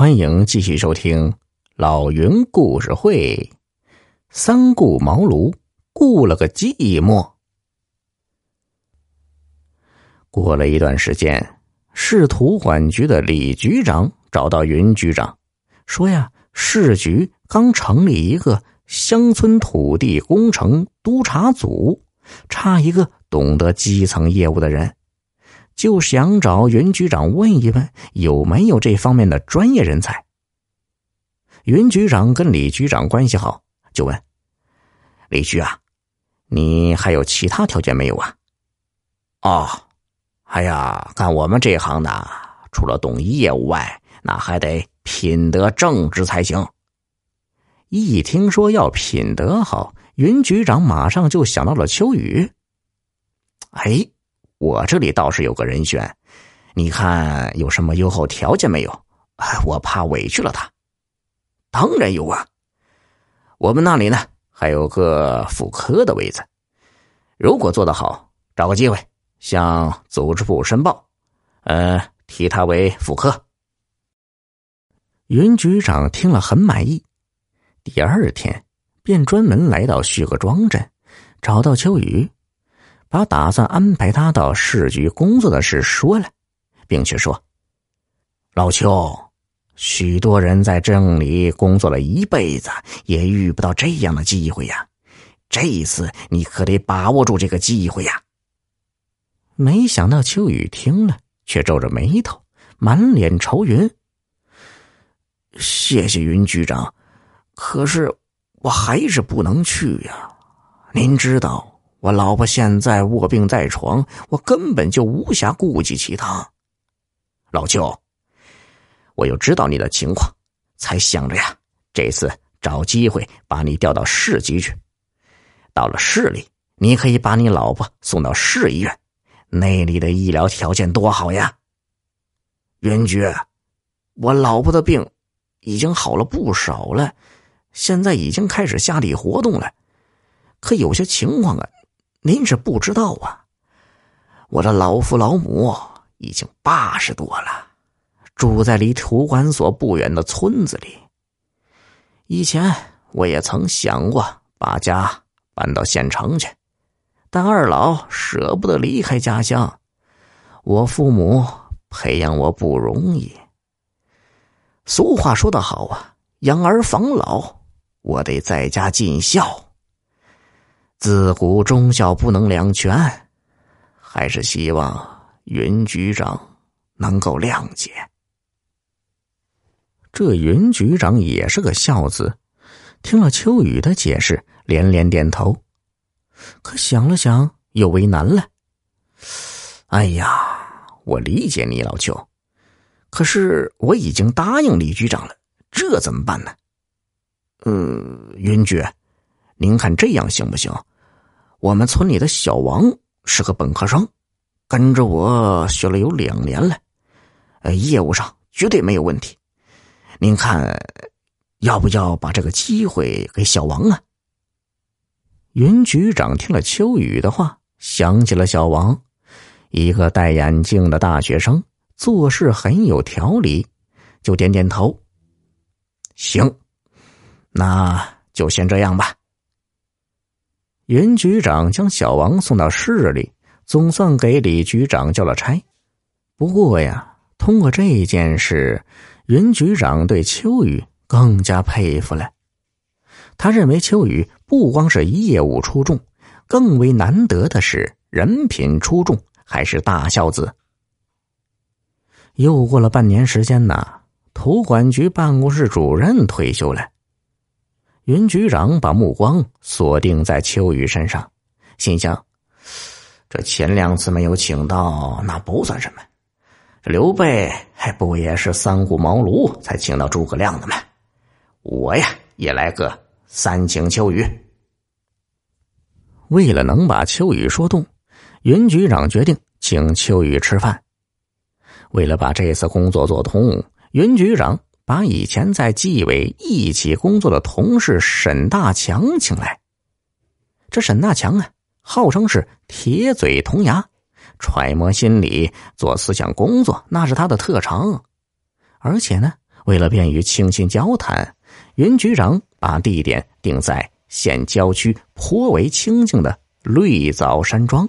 欢迎继续收听老云故事会。三顾茅庐，顾了个寂寞。过了一段时间，市土管局的李局长找到云局长，说呀，市局刚成立一个乡村土地工程督查组，差一个懂得基层业务的人。就想找云局长问一问有没有这方面的专业人才。云局长跟李局长关系好，就问：“李局啊，你还有其他条件没有啊？”“哦，哎呀，干我们这行的，除了懂业务外，那还得品德正直才行。”一听说要品德好，云局长马上就想到了秋雨。哎。我这里倒是有个人选，你看有什么优厚条件没有？我怕委屈了他。当然有啊，我们那里呢还有个副科的位子，如果做得好，找个机会向组织部申报，呃，提他为副科。云局长听了很满意，第二天便专门来到旭河庄镇，找到秋雨。把打算安排他到市局工作的事说了，并且说：“老邱，许多人在镇里工作了一辈子，也遇不到这样的机会呀。这一次你可得把握住这个机会呀。”没想到秋雨听了，却皱着眉头，满脸愁云：“谢谢云局长，可是我还是不能去呀。您知道。”我老婆现在卧病在床，我根本就无暇顾及其他。老邱，我又知道你的情况，才想着呀，这次找机会把你调到市级去。到了市里，你可以把你老婆送到市医院，那里的医疗条件多好呀。云局，我老婆的病已经好了不少了，现在已经开始下地活动了，可有些情况啊。您是不知道啊，我的老父老母已经八十多了，住在离土管所不远的村子里。以前我也曾想过把家搬到县城去，但二老舍不得离开家乡。我父母培养我不容易。俗话说得好啊，养儿防老，我得在家尽孝。自古忠孝不能两全，还是希望云局长能够谅解。这云局长也是个孝子，听了秋雨的解释，连连点头。可想了想，又为难了。哎呀，我理解你老邱，可是我已经答应李局长了，这怎么办呢？嗯，云局，您看这样行不行？我们村里的小王是个本科生，跟着我学了有两年了，呃，业务上绝对没有问题。您看，要不要把这个机会给小王啊？云局长听了秋雨的话，想起了小王，一个戴眼镜的大学生，做事很有条理，就点点头。行，那就先这样吧。云局长将小王送到市里，总算给李局长交了差。不过呀，通过这件事，云局长对秋雨更加佩服了。他认为秋雨不光是业务出众，更为难得的是人品出众，还是大孝子。又过了半年时间呢，土管局办公室主任退休了。云局长把目光锁定在秋雨身上，心想：这前两次没有请到，那不算什么。刘备还不也是三顾茅庐才请到诸葛亮的吗？我呀，也来个三请秋雨。为了能把秋雨说动，云局长决定请秋雨吃饭。为了把这次工作做通，云局长。把以前在纪委一起工作的同事沈大强请来。这沈大强啊，号称是铁嘴铜牙，揣摩心理、做思想工作，那是他的特长。而且呢，为了便于倾心交谈，云局长把地点定在县郊区颇为清静的绿藻山庄。